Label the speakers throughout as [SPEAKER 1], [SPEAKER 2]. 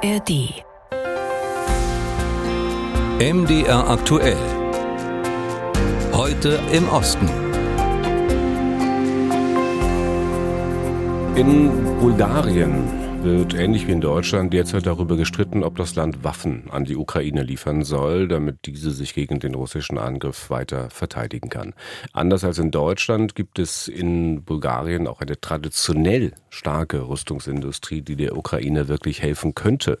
[SPEAKER 1] ARD.
[SPEAKER 2] MDR aktuell. Heute im Osten.
[SPEAKER 3] In Bulgarien wird ähnlich wie in Deutschland derzeit darüber gestritten, ob das Land Waffen an die Ukraine liefern soll, damit diese sich gegen den russischen Angriff weiter verteidigen kann. Anders als in Deutschland gibt es in Bulgarien auch eine traditionell starke Rüstungsindustrie, die der Ukraine wirklich helfen könnte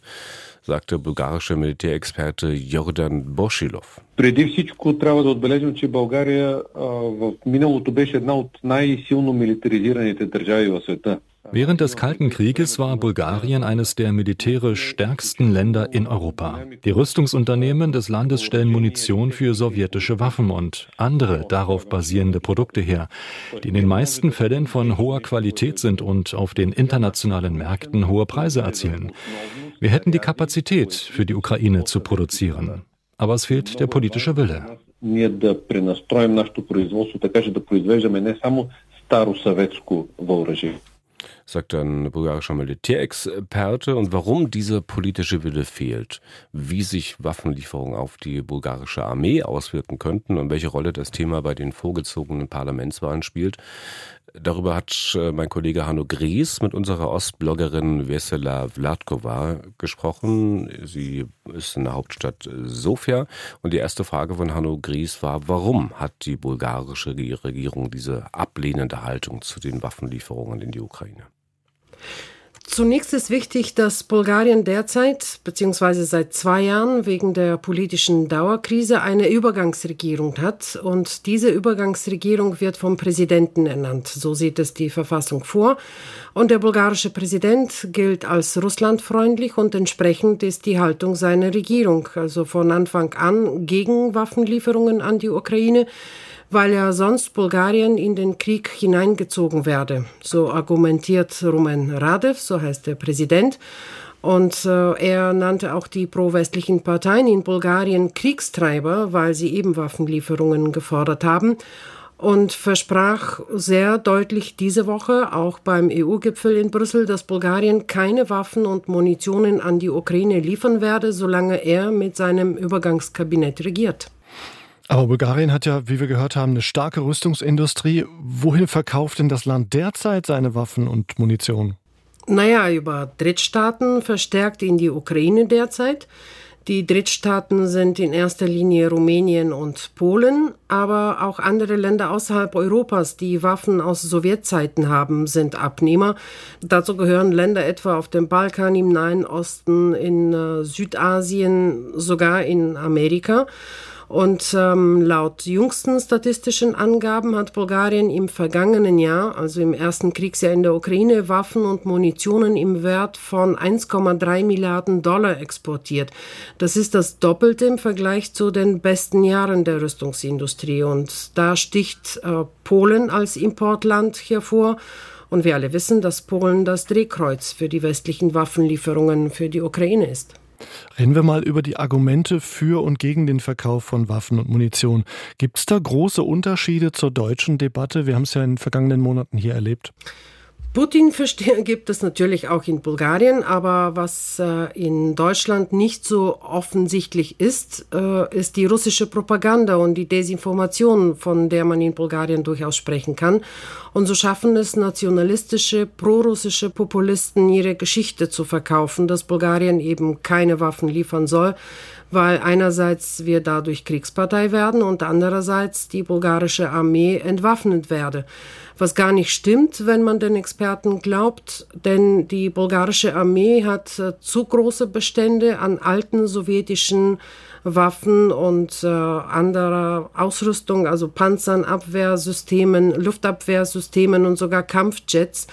[SPEAKER 3] sagte bulgarische Militärexperte Jordan Boschilov.
[SPEAKER 4] Преди всичко трябва да отбележим, че България в миналото беше една от най-силно милитаризираните държави в света.
[SPEAKER 5] Während des Kalten Krieges war Bulgarien eines der militärisch stärksten Länder in Europa. Die Rüstungsunternehmen des Landes stellen Munition für sowjetische Waffen und andere darauf basierende Produkte her, die in den meisten Fällen von hoher Qualität sind und auf den internationalen Märkten hohe Preise erzielen. Wir hätten die Kapazität, für die Ukraine zu produzieren. Aber es fehlt der politische Wille.
[SPEAKER 4] Ние да пренастроим нашето производство така, че да произвеждаме не само старо съветско въоръжение
[SPEAKER 3] sagt ein bulgarischer Militärexperte. Und warum dieser politische Wille fehlt, wie sich Waffenlieferungen auf die bulgarische Armee auswirken könnten und welche Rolle das Thema bei den vorgezogenen Parlamentswahlen spielt, Darüber hat äh, mein Kollege Hanno Gries mit unserer Ostbloggerin Vesela Vladkova gesprochen. Sie ist in der Hauptstadt Sofia. Und die erste Frage von Hanno Gries war, warum hat die bulgarische Regierung diese ablehnende Haltung zu den Waffenlieferungen in die Ukraine?
[SPEAKER 6] Zunächst ist wichtig, dass Bulgarien derzeit bzw. seit zwei Jahren wegen der politischen Dauerkrise eine Übergangsregierung hat und diese Übergangsregierung wird vom Präsidenten ernannt. So sieht es die Verfassung vor. Und der bulgarische Präsident gilt als russlandfreundlich und entsprechend ist die Haltung seiner Regierung, also von Anfang an gegen Waffenlieferungen an die Ukraine weil ja sonst Bulgarien in den Krieg hineingezogen werde. So argumentiert Rumen Radev, so heißt der Präsident. Und äh, er nannte auch die pro-westlichen Parteien in Bulgarien Kriegstreiber, weil sie eben Waffenlieferungen gefordert haben und versprach sehr deutlich diese Woche auch beim EU-Gipfel in Brüssel, dass Bulgarien keine Waffen und Munitionen an die Ukraine liefern werde, solange er mit seinem Übergangskabinett regiert.
[SPEAKER 5] Aber Bulgarien hat ja, wie wir gehört haben, eine starke Rüstungsindustrie. Wohin verkauft denn das Land derzeit seine Waffen und Munition?
[SPEAKER 6] Naja, über Drittstaaten verstärkt in die Ukraine derzeit. Die Drittstaaten sind in erster Linie Rumänien und Polen, aber auch andere Länder außerhalb Europas, die Waffen aus Sowjetzeiten haben, sind Abnehmer. Dazu gehören Länder etwa auf dem Balkan, im Nahen Osten, in äh, Südasien, sogar in Amerika. Und ähm, laut jüngsten statistischen Angaben hat Bulgarien im vergangenen Jahr, also im ersten Kriegsjahr in der Ukraine, Waffen und Munitionen im Wert von 1,3 Milliarden Dollar exportiert. Das ist das Doppelte im Vergleich zu den besten Jahren der Rüstungsindustrie. Und da sticht äh, Polen als Importland hervor. Und wir alle wissen, dass Polen das Drehkreuz für die westlichen Waffenlieferungen für die Ukraine ist.
[SPEAKER 5] Reden wir mal über die Argumente für und gegen den Verkauf von Waffen und Munition. Gibt es da große Unterschiede zur deutschen Debatte? Wir haben es ja in den vergangenen Monaten hier erlebt.
[SPEAKER 6] Putin-Versteher gibt es natürlich auch in Bulgarien, aber was äh, in Deutschland nicht so offensichtlich ist, äh, ist die russische Propaganda und die Desinformation, von der man in Bulgarien durchaus sprechen kann. Und so schaffen es nationalistische, prorussische Populisten, ihre Geschichte zu verkaufen, dass Bulgarien eben keine Waffen liefern soll, weil einerseits wir dadurch Kriegspartei werden und andererseits die bulgarische Armee entwaffnet werde was gar nicht stimmt, wenn man den Experten glaubt, denn die bulgarische Armee hat äh, zu große Bestände an alten sowjetischen Waffen und äh, anderer Ausrüstung, also Panzern, Abwehrsystemen, Luftabwehrsystemen und sogar Kampfjets.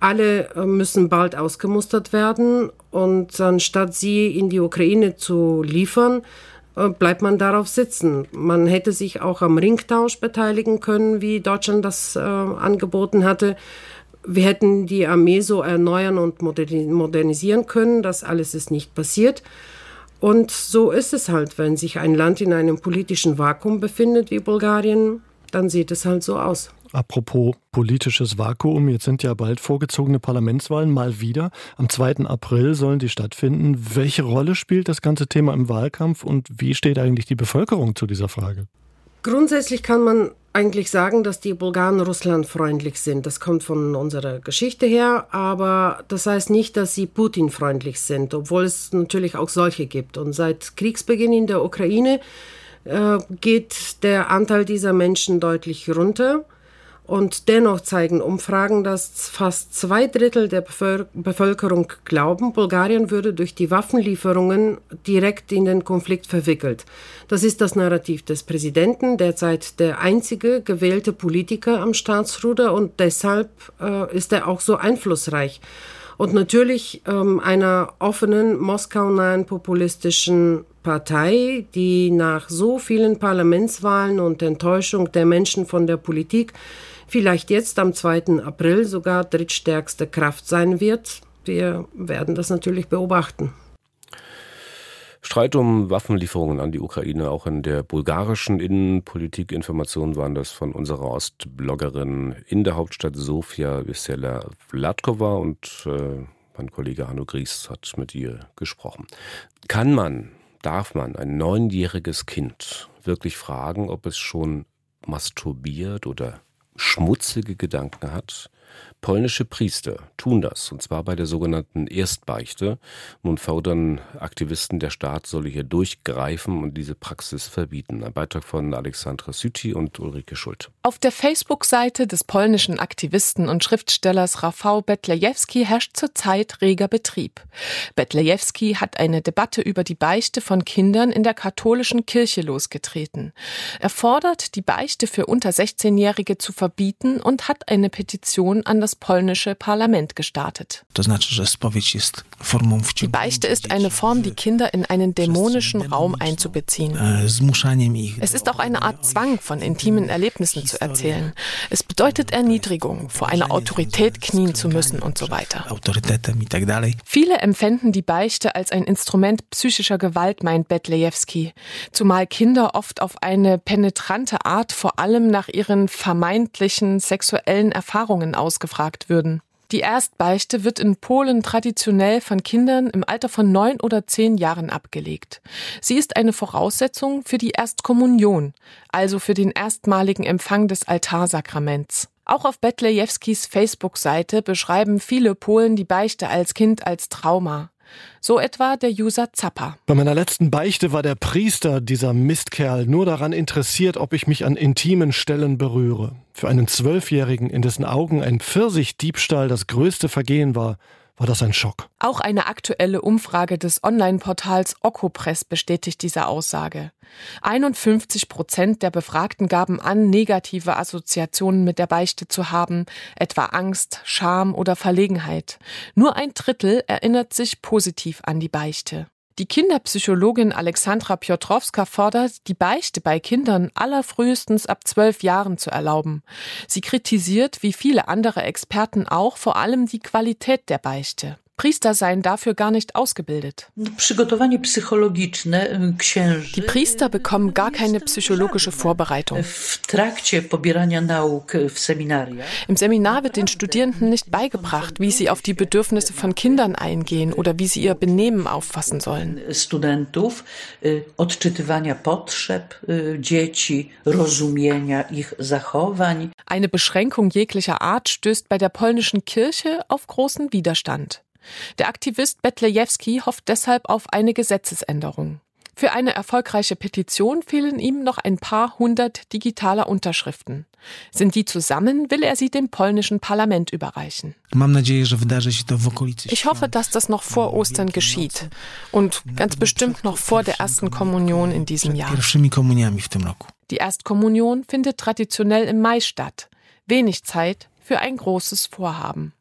[SPEAKER 6] Alle äh, müssen bald ausgemustert werden und anstatt sie in die Ukraine zu liefern, äh, bleibt man darauf sitzen. Man hätte sich auch am Ringtausch beteiligen können, wie Deutschland das äh, angeboten hatte. Wir hätten die Armee so erneuern und modernisieren können. Das alles ist nicht passiert. Und so ist es halt, wenn sich ein Land in einem politischen Vakuum befindet wie Bulgarien, dann sieht es halt so aus.
[SPEAKER 1] Apropos politisches Vakuum, jetzt sind ja bald vorgezogene Parlamentswahlen mal wieder. Am 2. April sollen die stattfinden. Welche Rolle spielt das ganze Thema im Wahlkampf und wie steht eigentlich die Bevölkerung zu dieser Frage?
[SPEAKER 6] Grundsätzlich kann man eigentlich sagen, dass die Bulgaren russlandfreundlich sind. Das kommt von unserer Geschichte her, aber das heißt nicht, dass sie Putin-freundlich sind, obwohl es natürlich auch solche gibt. Und seit Kriegsbeginn in der Ukraine äh, geht der Anteil dieser Menschen deutlich runter. Und dennoch zeigen Umfragen, dass fast zwei Drittel der Bevölkerung glauben, Bulgarien würde durch die Waffenlieferungen direkt in den Konflikt verwickelt. Das ist das Narrativ des Präsidenten, derzeit der einzige gewählte Politiker am Staatsruder und deshalb äh, ist er auch so einflussreich. Und natürlich ähm, einer offenen, moskaunahen populistischen Partei, die nach so vielen Parlamentswahlen und Enttäuschung der Menschen von der Politik vielleicht jetzt am 2. April sogar drittstärkste Kraft sein wird. Wir werden das natürlich beobachten.
[SPEAKER 3] Streit um Waffenlieferungen an die Ukraine, auch in der bulgarischen Innenpolitik. Informationen waren das von unserer Ostbloggerin in der Hauptstadt Sofia, Vesela Vladkova und äh, mein Kollege Hanno Gries hat mit ihr gesprochen. Kann man, darf man ein neunjähriges Kind wirklich fragen, ob es schon masturbiert oder schmutzige Gedanken hat, Polnische Priester tun das, und zwar bei der sogenannten Erstbeichte. Nun fordern Aktivisten, der Staat solle hier durchgreifen und diese Praxis verbieten. Ein Beitrag von Alexandra Süti und Ulrike Schult.
[SPEAKER 7] Auf der Facebook-Seite des polnischen Aktivisten und Schriftstellers Rafał Betlejewski herrscht zurzeit reger Betrieb. Betlejewski hat eine Debatte über die Beichte von Kindern in der katholischen Kirche losgetreten. Er fordert, die Beichte für unter 16-Jährige zu verbieten und hat eine Petition an das polnische Parlament gestartet. Die Beichte ist eine Form, die Kinder in einen dämonischen Raum einzubeziehen. Es ist auch eine Art Zwang, von intimen Erlebnissen zu erzählen. Es bedeutet Erniedrigung, vor einer Autorität knien zu müssen und so weiter. Viele empfänden die Beichte als ein Instrument psychischer Gewalt, meint Betlejewski, zumal Kinder oft auf eine penetrante Art vor allem nach ihren vermeintlichen sexuellen Erfahrungen ausgefragt würden. Die Erstbeichte wird in Polen traditionell von Kindern im Alter von neun oder zehn Jahren abgelegt. Sie ist eine Voraussetzung für die Erstkommunion, also für den erstmaligen Empfang des Altarsakraments. Auch auf Betlejewskis Facebook-Seite beschreiben viele Polen die Beichte als Kind als Trauma. So etwa der User Zappa.
[SPEAKER 1] Bei meiner letzten Beichte war der Priester, dieser Mistkerl, nur daran interessiert, ob ich mich an intimen Stellen berühre. Für einen Zwölfjährigen, in dessen Augen ein Pfirsichdiebstahl das größte Vergehen war, war das ein Schock.
[SPEAKER 7] Auch eine aktuelle Umfrage des Online-Portals Okopress bestätigt diese Aussage. 51 Prozent der Befragten gaben an, negative Assoziationen mit der Beichte zu haben, etwa Angst, Scham oder Verlegenheit. Nur ein Drittel erinnert sich positiv an die Beichte. Die Kinderpsychologin Alexandra Piotrowska fordert, die Beichte bei Kindern allerfrühestens ab zwölf Jahren zu erlauben. Sie kritisiert, wie viele andere Experten auch, vor allem die Qualität der Beichte. Priester seien dafür gar nicht ausgebildet. Die Priester bekommen gar keine psychologische Vorbereitung. Im Seminar wird den Studierenden nicht beigebracht, wie sie auf die Bedürfnisse von Kindern eingehen oder wie sie ihr Benehmen auffassen sollen. Studentów odczytywania potrzeb dzieci, rozumienia ich zachowań. Eine Beschränkung jeglicher Art stößt bei der polnischen Kirche auf großen Widerstand. Der Aktivist Betlejewski hofft deshalb auf eine Gesetzesänderung. Für eine erfolgreiche Petition fehlen ihm noch ein paar hundert digitaler Unterschriften. Sind die zusammen, will er sie dem polnischen Parlament überreichen. Ich hoffe, dass das noch vor Ostern geschieht und ganz bestimmt noch vor der ersten Kommunion in diesem Jahr. Die Erstkommunion findet traditionell im Mai statt. Wenig Zeit für ein großes Vorhaben.